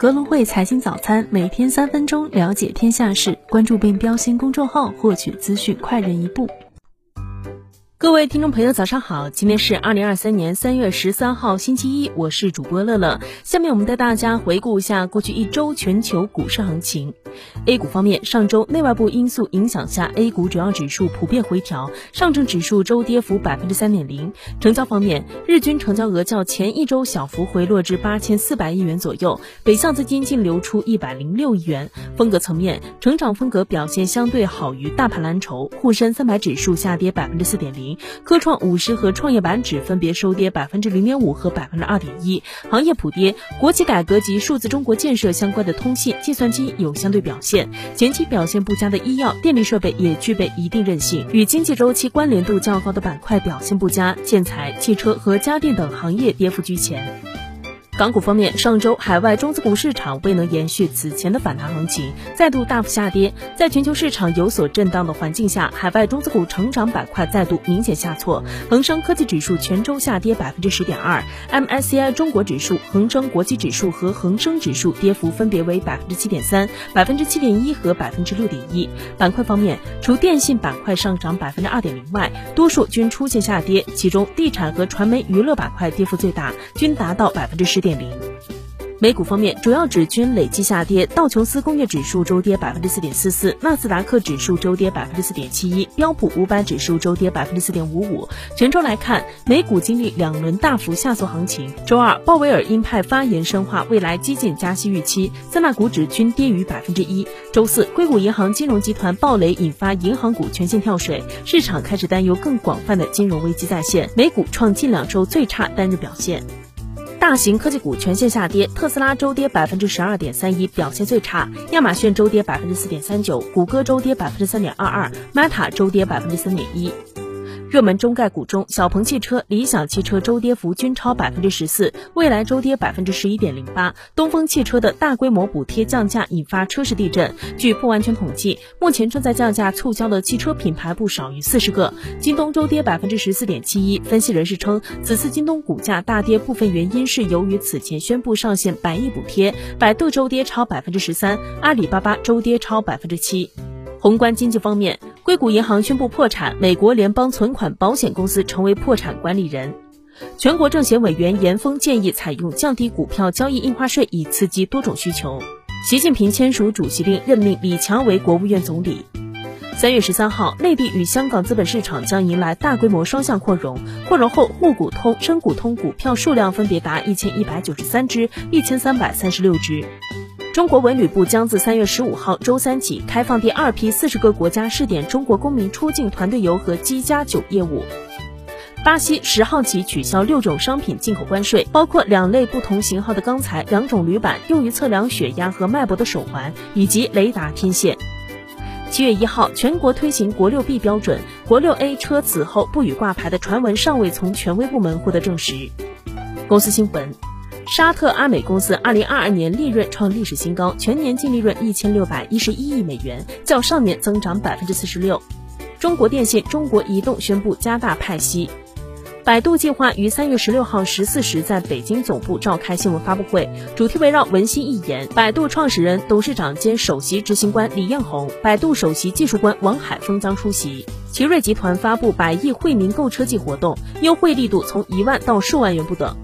格隆汇财经早餐，每天三分钟了解天下事，关注并标新公众号，获取资讯快人一步。各位听众朋友，早上好！今天是二零二三年三月十三号，星期一，我是主播乐乐。下面我们带大家回顾一下过去一周全球股市行情。A 股方面，上周内外部因素影响下，A 股主要指数普遍回调，上证指数周跌幅百分之三点零。成交方面，日均成交额较前一周小幅回落至八千四百亿元左右，北向资金净流出一百零六亿元。风格层面，成长风格表现相对好于大盘蓝筹，沪深三百指数下跌百分之四点零。科创五十和创业板指分别收跌百分之零点五和百分之二点一，行业普跌。国企改革及数字中国建设相关的通信、计算机有相对表现，前期表现不佳的医药、电力设备也具备一定韧性。与经济周期关联度较高的板块表现不佳，建材、汽车和家电等行业跌幅居前。港股方面，上周海外中资股市场未能延续此前的反弹行情，再度大幅下跌。在全球市场有所震荡的环境下，海外中资股成长板块再度明显下挫。恒生科技指数全周下跌百分之十点二，MSCI 中国指数、恒生国际指数和恒生指数跌幅分别为百分之七点三、百分之七点一和百分之六点一。板块方面，除电信板块上涨百分之二点零外，多数均出现下跌，其中地产和传媒娱乐板块跌幅最大，均达到百分之十点。点零。美股方面，主要指均累计下跌，道琼斯工业指数周跌百分之四点四四，纳斯达克指数周跌百分之四点七一，标普五百指数周跌百分之四点五五。全周来看，美股经历两轮大幅下挫行情。周二，鲍威尔鹰派发言深化未来激进加息预期，三大股指均跌逾百分之一。周四，硅谷银行金融集团暴雷引发银行股全线跳水，市场开始担忧更广泛的金融危机再现，美股创近两周最差单日表现。大型科技股全线下跌，特斯拉周跌百分之十二点三一，表现最差；亚马逊周跌百分之四点三九，谷歌周跌百分之三点二二，Meta 周跌百分之三点一。热门中概股中，小鹏汽车、理想汽车周跌幅均超百分之十四，蔚来周跌百分之十一点零八。东风汽车的大规模补贴降价引发车市地震。据不完全统计，目前正在降价促销的汽车品牌不少于四十个。京东周跌百分之十四点七一。分析人士称，此次京东股价大跌部分原因是由于此前宣布上线百亿补贴。百度周跌超百分之十三，阿里巴巴周跌超百分之七。宏观经济方面。硅谷银行宣布破产，美国联邦存款保险公司成为破产管理人。全国政协委员严峰建议采用降低股票交易印花税，以刺激多种需求。习近平签署主席令，任命李强为国务院总理。三月十三号，内地与香港资本市场将迎来大规模双向扩容，扩容后沪股通、深股通股票数量分别达一千一百九十三只、一千三百三十六只。中国文旅部将自三月十五号周三起开放第二批四十个国家试点中国公民出境团队游和机加酒业务。巴西十号起取消六种商品进口关税，包括两类不同型号的钢材、两种铝板、用于测量血压和脉搏的手环以及雷达天线。七月一号，全国推行国六 B 标准，国六 A 车此后不予挂牌的传闻尚未从权威部门获得证实。公司新闻。沙特阿美公司二零二二年利润创历史新高，全年净利润一千六百一十一亿美元，较上年增长百分之四十六。中国电信、中国移动宣布加大派息。百度计划于三月十六号十四时在北京总部召开新闻发布会，主题围绕文心一言。百度创始人、董事长兼首席执行官李彦宏，百度首席技术官王海峰将出席。奇瑞集团发布百亿惠民购车季活动，优惠力度从一万到数万元不等。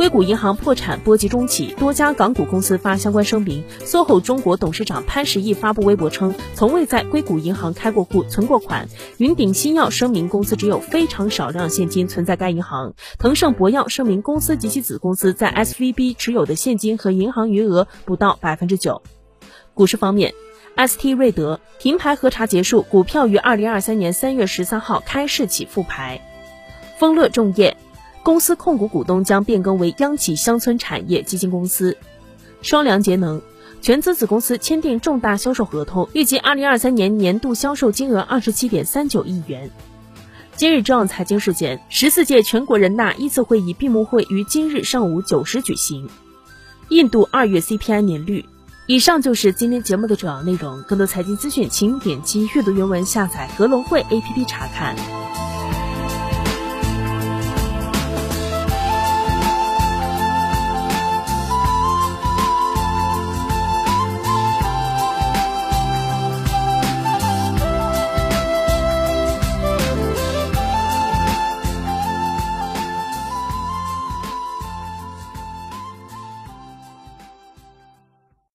硅谷银行破产波及中企，多家港股公司发相关声明。SOHO 中国董事长潘石屹发布微博称，从未在硅谷银行开过户、存过款。云顶新药声明公司只有非常少量现金存在该银行。腾盛博药声明公司及其子公司在 SVB 持有的现金和银行余额不到百分之九。股市方面，ST 瑞德停牌核查结束，股票于二零二三年三月十三号开市起复牌。丰乐重业。公司控股股东将变更为央企乡村产业基金公司。双良节能全资子公司签订重大销售合同，预计二零二三年年度销售金额二十七点三九亿元。今日重要财经事件：十四届全国人大一次会议闭幕会于今日上午九时举行。印度二月 CPI 年率。以上就是今天节目的主要内容。更多财经资讯，请点击阅读原文下载格隆汇 APP 查看。